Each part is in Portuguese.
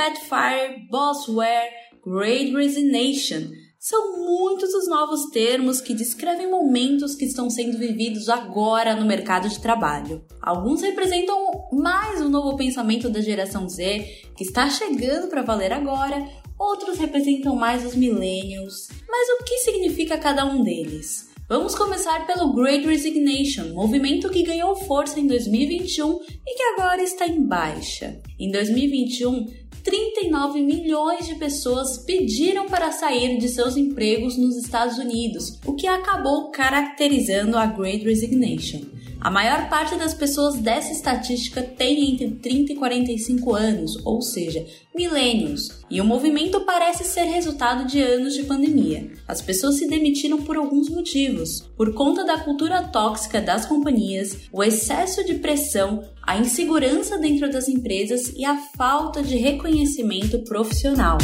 Quitting, Fat Fire, Bossware, Great Resignation. São muitos os novos termos que descrevem momentos que estão sendo vividos agora no mercado de trabalho. Alguns representam mais o um novo pensamento da geração Z, que está chegando para valer agora, outros representam mais os millennials. Mas o que significa cada um deles? Vamos começar pelo Great Resignation, movimento que ganhou força em 2021 e que agora está em baixa. Em 2021, 39 milhões de pessoas pediram para sair de seus empregos nos Estados Unidos, o que acabou caracterizando a Great Resignation. A maior parte das pessoas dessa estatística tem entre 30 e 45 anos, ou seja, milênios, e o movimento parece ser resultado de anos de pandemia. As pessoas se demitiram por alguns motivos: por conta da cultura tóxica das companhias, o excesso de pressão, a insegurança dentro das empresas e a falta de reconhecimento profissional.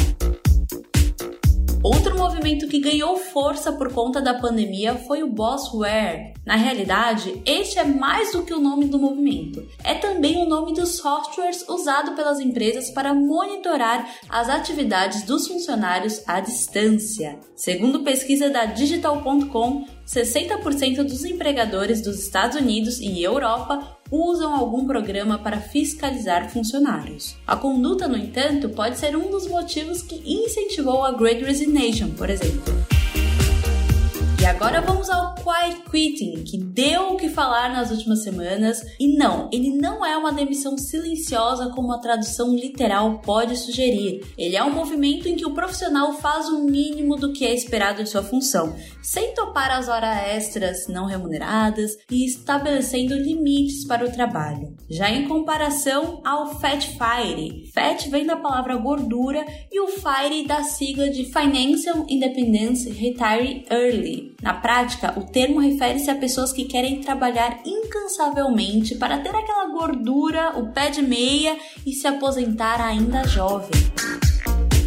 Outro movimento que ganhou força por conta da pandemia foi o Bossware. Na realidade, este é mais do que o nome do movimento. É também o nome dos softwares usado pelas empresas para monitorar as atividades dos funcionários à distância. Segundo pesquisa da Digital.com, 60% dos empregadores dos Estados Unidos e Europa usam algum programa para fiscalizar funcionários. A conduta, no entanto, pode ser um dos motivos que incentivou a Great Resignation, por exemplo. E agora vamos ao Quiet Quitting, que deu o que falar nas últimas semanas. E não, ele não é uma demissão silenciosa como a tradução literal pode sugerir. Ele é um movimento em que o profissional faz o mínimo do que é esperado de sua função, sem topar as horas extras não remuneradas e estabelecendo limites para o trabalho. Já em comparação ao Fat Fire, Fat vem da palavra gordura e o Fire da sigla de Financial Independence Retire Early. Na prática, o termo refere-se a pessoas que querem trabalhar incansavelmente para ter aquela gordura, o pé de meia e se aposentar ainda jovem.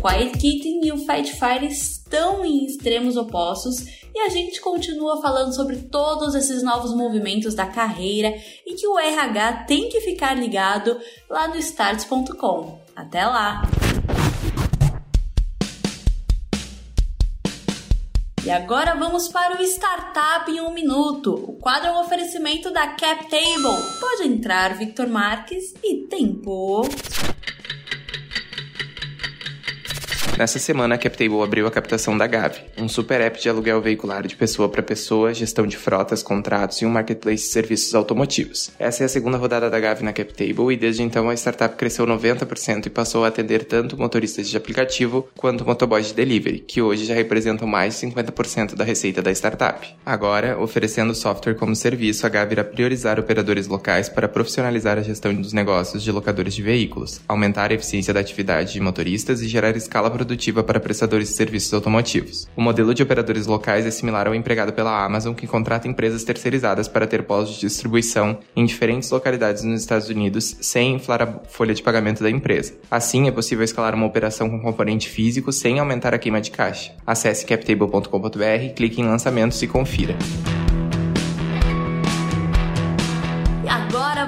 Quiet Kitten e o Fat Fire estão em extremos opostos e a gente continua falando sobre todos esses novos movimentos da carreira e que o RH tem que ficar ligado lá no starts.com. Até lá! E agora vamos para o Startup em um Minuto. O quadro é um oferecimento da CapTable. Pode entrar, Victor Marques e tempo. Nessa semana, a CapTable abriu a captação da Gavi, um super app de aluguel veicular de pessoa para pessoa, gestão de frotas, contratos e um marketplace de serviços automotivos. Essa é a segunda rodada da Gavi na CapTable e desde então a startup cresceu 90% e passou a atender tanto motoristas de aplicativo quanto motoboys de delivery, que hoje já representam mais de 50% da receita da startup. Agora, oferecendo software como serviço, a Gavi irá priorizar operadores locais para profissionalizar a gestão dos negócios de locadores de veículos, aumentar a eficiência da atividade de motoristas e gerar escala produtiva produtiva para prestadores de serviços automotivos. O modelo de operadores locais é similar ao empregado pela Amazon, que contrata empresas terceirizadas para ter postos de distribuição em diferentes localidades nos Estados Unidos sem inflar a folha de pagamento da empresa. Assim, é possível escalar uma operação com componente físico sem aumentar a queima de caixa. Acesse captable.com.br, clique em lançamentos e confira.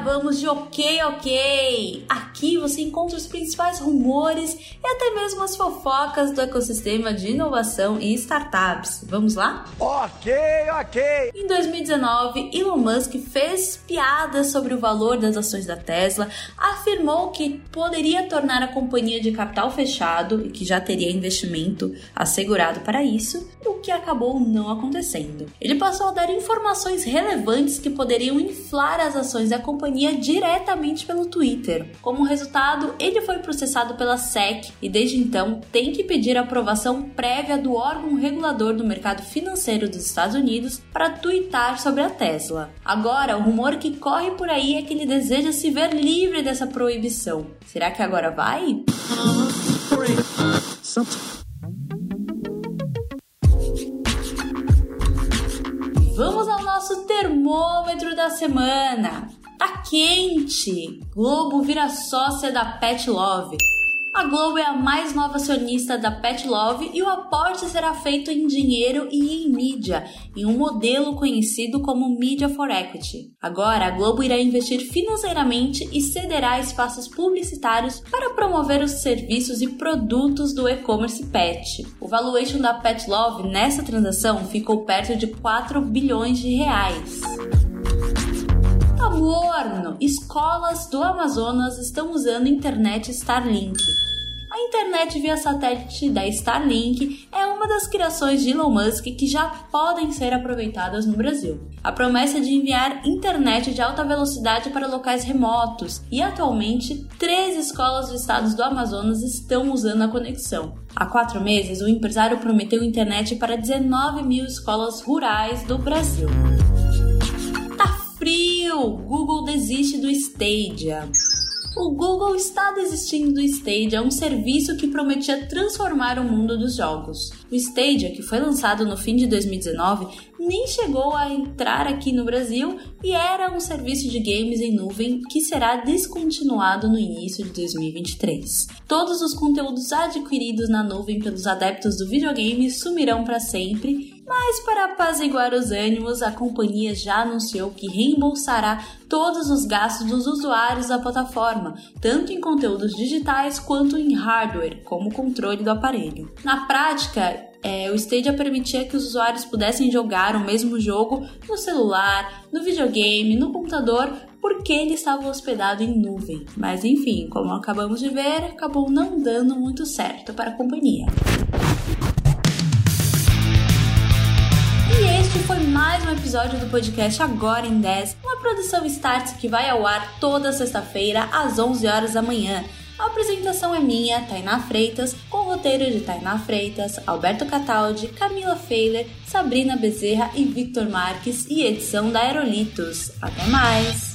Vamos de ok, ok! Aqui você encontra os principais rumores e até mesmo as fofocas do ecossistema de inovação e startups. Vamos lá? Ok, ok! Em 2019, Elon Musk fez piadas sobre o valor das ações da Tesla, afirmou que poderia tornar a companhia de capital fechado e que já teria investimento assegurado para isso, o que acabou não acontecendo. Ele passou a dar informações relevantes que poderiam inflar as ações da companhia diretamente pelo Twitter. Como resultado, ele foi processado pela SEC e desde então tem que pedir aprovação prévia do órgão regulador do mercado financeiro dos Estados Unidos para tuitar sobre a Tesla. Agora, o rumor que corre por aí é que ele deseja se ver livre dessa proibição. Será que agora vai? Vamos ao nosso termômetro da semana. Tá quente! Globo vira sócia da Pet Love. A Globo é a mais nova acionista da Pet Love e o aporte será feito em dinheiro e em mídia, em um modelo conhecido como Media for Equity. Agora, a Globo irá investir financeiramente e cederá espaços publicitários para promover os serviços e produtos do e-commerce pet. O valuation da Pet Love nessa transação ficou perto de 4 bilhões de reais. Morno! Escolas do Amazonas estão usando internet Starlink. A internet via satélite da Starlink é uma das criações de Elon Musk que já podem ser aproveitadas no Brasil. A promessa é de enviar internet de alta velocidade para locais remotos e atualmente três escolas dos estados do Amazonas estão usando a conexão. Há quatro meses, o empresário prometeu internet para 19 mil escolas rurais do Brasil frio! Google desiste do Stadia. O Google está desistindo do Stadia, um serviço que prometia transformar o mundo dos jogos. O Stadia, que foi lançado no fim de 2019, nem chegou a entrar aqui no Brasil e era um serviço de games em nuvem que será descontinuado no início de 2023. Todos os conteúdos adquiridos na nuvem pelos adeptos do videogame sumirão para sempre mas para apaziguar os ânimos, a companhia já anunciou que reembolsará todos os gastos dos usuários da plataforma, tanto em conteúdos digitais quanto em hardware, como o controle do aparelho. Na prática, é, o Stadia permitia que os usuários pudessem jogar o mesmo jogo no celular, no videogame, no computador, porque ele estava hospedado em nuvem. Mas enfim, como acabamos de ver, acabou não dando muito certo para a companhia. Foi mais um episódio do podcast Agora em 10, uma produção Starts que vai ao ar toda sexta-feira às 11 horas da manhã. A apresentação é minha, Tainá Freitas, com roteiro de Tainá Freitas, Alberto Cataldi, Camila Feiler, Sabrina Bezerra e Victor Marques e edição da Aerolitos. Até mais!